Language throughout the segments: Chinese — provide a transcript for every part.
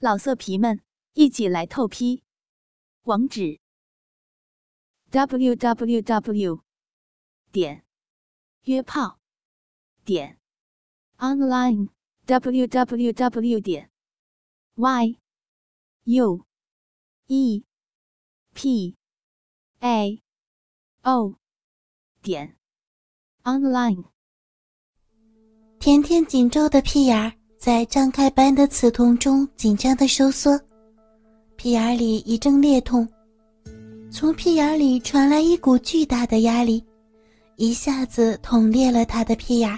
老色皮们，一起来透批！网址：w w w 点约炮点 online w w w 点 y u e p a o 点 online。甜甜紧皱的屁眼儿。在张开般的刺痛中，紧张的收缩，屁眼里一阵裂痛，从屁眼里传来一股巨大的压力，一下子捅裂了他的屁眼。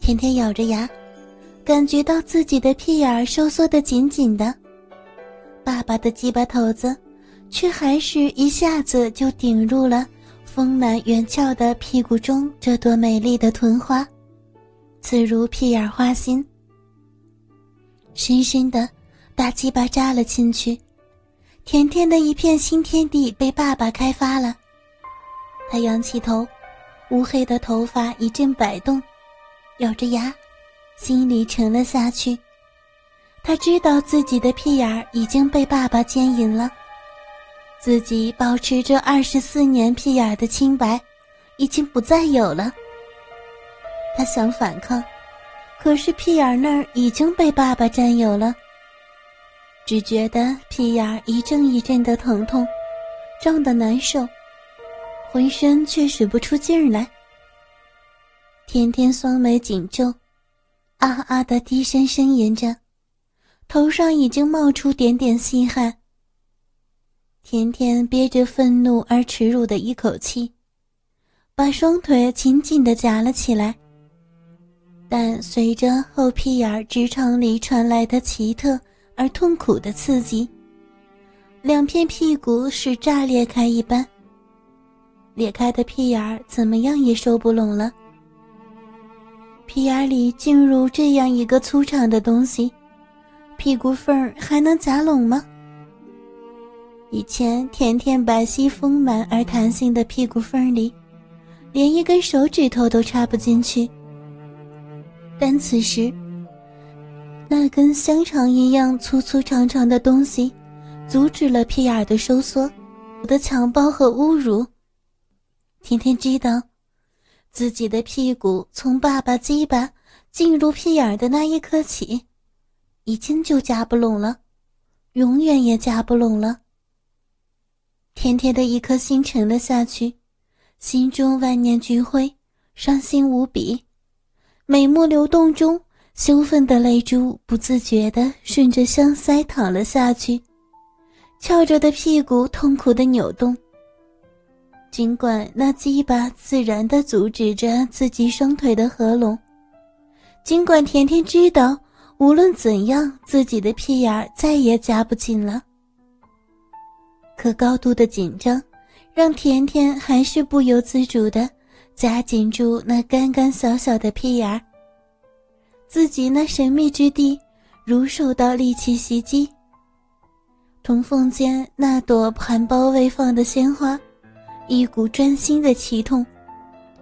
甜甜咬着牙，感觉到自己的屁眼收缩的紧紧的，爸爸的鸡巴头子，却还是一下子就顶入了丰满圆翘的屁股中这朵美丽的臀花。刺如屁眼花心，深深的，大鸡巴扎了进去，甜甜的一片新天地被爸爸开发了。他仰起头，乌黑的头发一阵摆动，咬着牙，心里沉了下去。他知道自己的屁眼已经被爸爸奸淫了，自己保持着二十四年屁眼的清白，已经不再有了。他想反抗，可是屁眼那儿已经被爸爸占有了。只觉得屁眼一阵一阵的疼痛，胀得难受，浑身却使不出劲儿来。天天双眉紧皱，啊啊的低声呻吟着，头上已经冒出点点细汗。天天憋着愤怒而耻辱的一口气，把双腿紧紧的夹了起来。但随着后屁眼直肠里传来的奇特而痛苦的刺激，两片屁股是炸裂开一般。裂开的屁眼怎么样也收不拢了。屁眼里进入这样一个粗长的东西，屁股缝儿还能夹拢吗？以前甜甜白皙丰满而弹性的屁股缝里，连一根手指头都插不进去。但此时，那根香肠一样粗粗长长的东西，阻止了屁眼的收缩，我的强暴和侮辱。甜甜知道，自己的屁股从爸爸鸡巴进入屁眼的那一刻起，已经就夹不拢了，永远也夹不拢了。甜甜的一颗心沉了下去，心中万念俱灰，伤心无比。美目流动中，羞愤的泪珠不自觉地顺着香腮淌了下去，翘着的屁股痛苦地扭动。尽管那鸡巴自然地阻止着自己双腿的合拢，尽管甜甜知道无论怎样自己的屁眼再也夹不紧了，可高度的紧张让甜甜还是不由自主地。夹紧住那干干小小的屁眼儿，自己那神秘之地如受到利器袭击。铜缝间那朵含苞未放的鲜花，一股钻心的奇痛，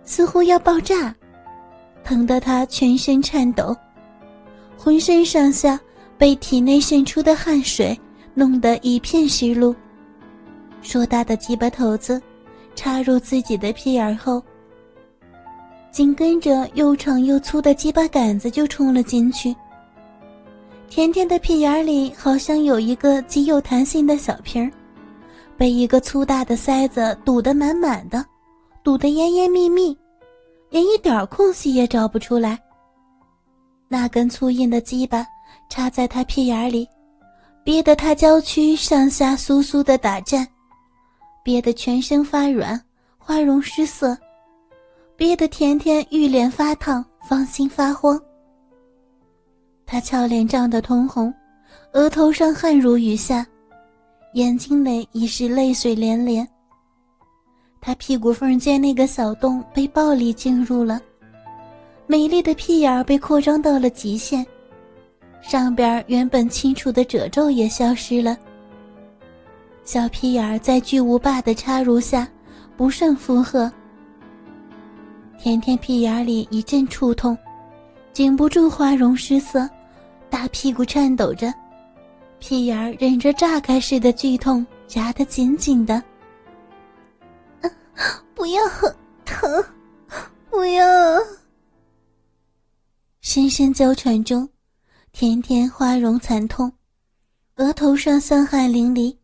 似乎要爆炸，疼得他全身颤抖，浑身上下被体内渗出的汗水弄得一片湿漉。硕大的鸡巴头子插入自己的屁眼后。紧跟着，又长又粗的鸡巴杆子就冲了进去。甜甜的屁眼里好像有一个极有弹性的小瓶，被一个粗大的塞子堵得满满的，堵得严严密密，连一点空隙也找不出来。那根粗硬的鸡巴插在他屁眼里，憋得他娇躯上下酥酥的打颤，憋得全身发软，花容失色。憋得甜甜玉脸发烫，芳心发慌。她俏脸涨得通红，额头上汗如雨下，眼睛内已是泪水连连。她屁股缝间那个小洞被暴力进入了，美丽的屁眼被扩张到了极限，上边原本清楚的褶皱也消失了。小屁眼在巨无霸的插入下，不胜负荷。甜甜屁眼里一阵触痛，禁不住花容失色，大屁股颤抖着，屁眼忍着炸开似的剧痛，夹得紧紧的。不要，疼，不要！深深娇喘中，甜甜花容惨痛，额头上香汗淋漓，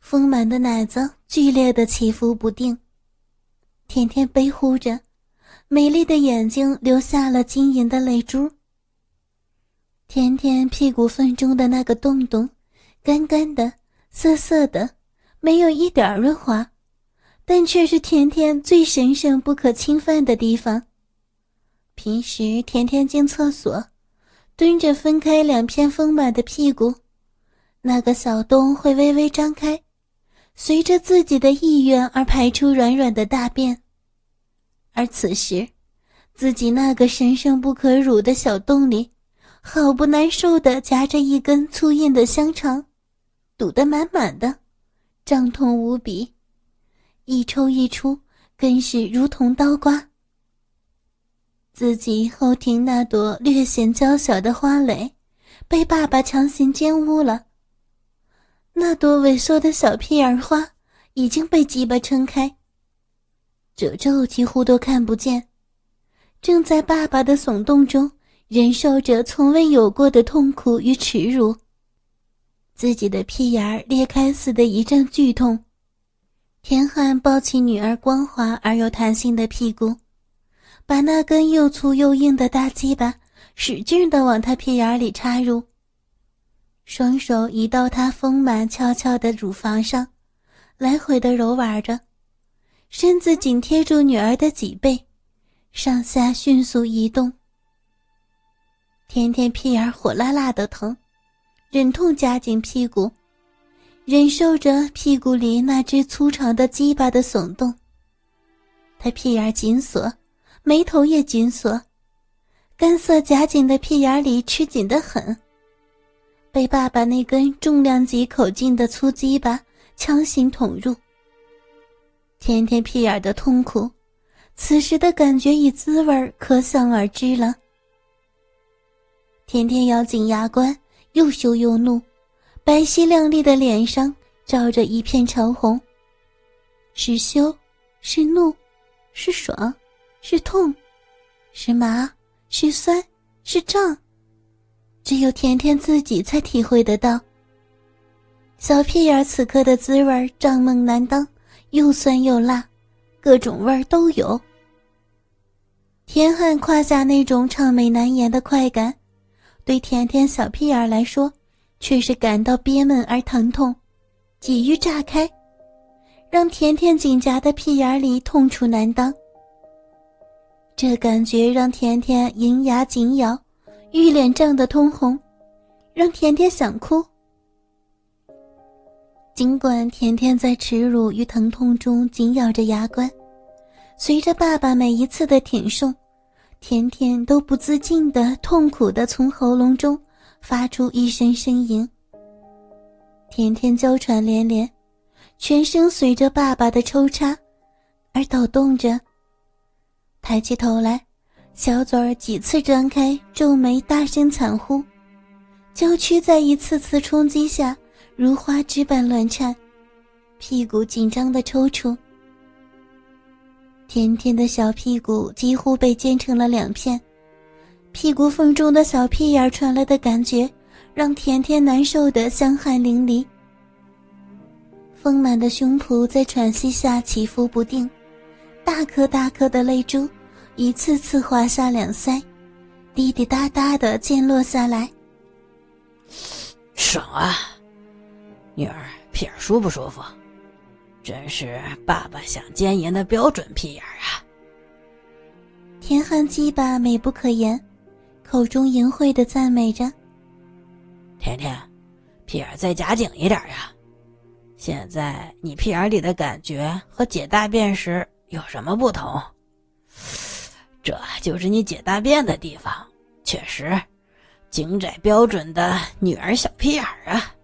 丰满的奶子剧烈的起伏不定。甜甜悲呼着，美丽的眼睛流下了晶莹的泪珠。甜甜屁股缝中的那个洞洞，干干的、涩涩的，没有一点润滑。但却是甜甜最神圣不可侵犯的地方。平时甜甜进厕所，蹲着分开两片丰满的屁股，那个小洞会微微张开，随着自己的意愿而排出软软的大便。而此时，自己那个神圣不可辱的小洞里，好不难受的夹着一根粗硬的香肠，堵得满满的，胀痛无比。一抽一出，更是如同刀刮。自己后庭那朵略显娇小的花蕾，被爸爸强行奸污了。那朵萎缩的小屁眼花已经被鸡巴撑开，褶皱几乎都看不见，正在爸爸的耸动中忍受着从未有过的痛苦与耻辱。自己的屁眼儿裂开似的一阵剧痛。田汉抱起女儿光滑而又弹性的屁股，把那根又粗又硬的大鸡巴使劲地往她屁眼里插入。双手移到她丰满翘翘的乳房上，来回的揉玩着，身子紧贴住女儿的脊背，上下迅速移动。甜甜屁眼火辣辣的疼，忍痛夹紧屁股。忍受着屁股里那只粗长的鸡巴的耸动，他屁眼紧锁，眉头也紧锁，干涩夹紧的屁眼里吃紧的很。被爸爸那根重量级口径的粗鸡巴强行捅入，甜甜屁眼的痛苦，此时的感觉与滋味可想而知了。甜甜咬紧牙关，又羞又怒。白皙亮丽的脸上照着一片潮红。是羞，是怒，是爽，是痛，是麻，是酸，是胀。只有甜甜自己才体会得到。小屁眼此刻的滋味胀梦难当，又酸又辣，各种味儿都有。田汉胯下那种畅美难言的快感，对甜甜小屁眼来说。却是感到憋闷而疼痛，几欲炸开，让甜甜紧夹的屁眼里痛楚难当。这感觉让甜甜银牙紧咬，玉脸涨得通红，让甜甜想哭。尽管甜甜在耻辱与疼痛中紧咬着牙关，随着爸爸每一次的挺送，甜甜都不自禁的痛苦的从喉咙中。发出一声呻吟，甜甜娇喘连连，全身随着爸爸的抽插而抖动着。抬起头来，小嘴儿几次张开，皱眉大声惨呼，娇躯在一次次冲击下如花枝般乱颤，屁股紧张的抽搐。甜甜的小屁股几乎被煎成了两片。屁股缝中的小屁眼传来的感觉，让甜甜难受的香汗淋漓。丰满的胸脯在喘息下起伏不定，大颗大颗的泪珠一次次滑下两腮，滴滴答答的溅落下来。爽啊，女儿屁眼舒不舒服？真是爸爸想奸淫的标准屁眼啊！天汉鸡巴美不可言。口中淫秽的赞美着：“甜甜，屁眼再夹紧一点呀！现在你屁眼里的感觉和解大便时有什么不同？这就是你解大便的地方，确实，精窄标准的女儿小屁眼儿啊！”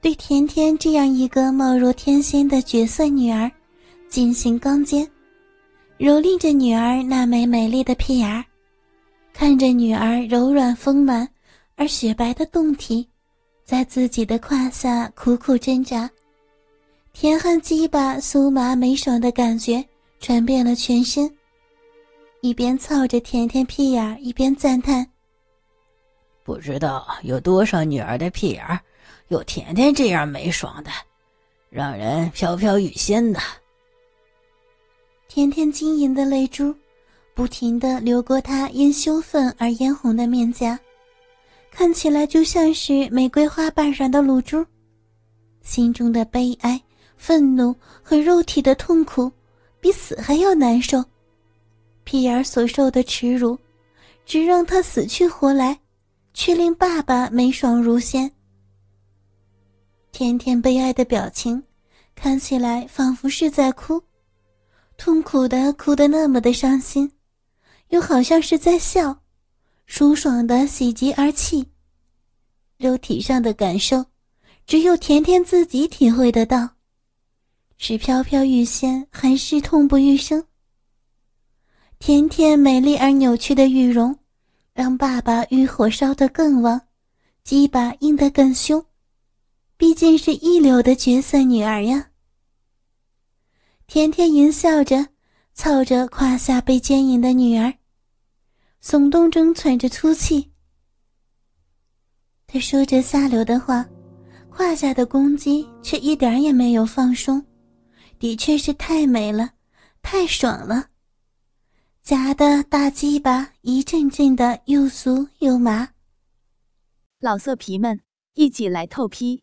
对甜甜这样一个貌若天仙的绝色女儿，进行刚奸，蹂躏着女儿那枚美丽的屁眼儿。看着女儿柔软丰满而雪白的胴体，在自己的胯下苦苦挣扎，甜汗鸡巴酥麻美爽的感觉传遍了全身。一边操着甜甜屁眼，一边赞叹：“不知道有多少女儿的屁眼有甜甜这样美爽的，让人飘飘欲仙的。”甜甜晶莹的泪珠不停的流过她因羞愤而嫣红的面颊，看起来就像是玫瑰花瓣上的露珠。心中的悲哀、愤怒和肉体的痛苦，比死还要难受。屁眼所受的耻辱，只让他死去活来，却令爸爸美爽如仙。甜甜悲哀的表情，看起来仿佛是在哭。痛苦的哭得那么的伤心，又好像是在笑，舒爽的喜极而泣。肉体上的感受，只有甜甜自己体会得到，是飘飘欲仙，还是痛不欲生？甜甜美丽而扭曲的玉容，让爸爸欲火烧得更旺，鸡巴硬得更凶。毕竟是一流的绝色女儿呀。甜甜淫笑着，操着胯下被奸淫的女儿，耸动中喘着粗气。他说着下流的话，胯下的公鸡却一点也没有放松，的确是太美了，太爽了，夹的大鸡巴一阵阵的又酥又麻。老色皮们，一起来透批，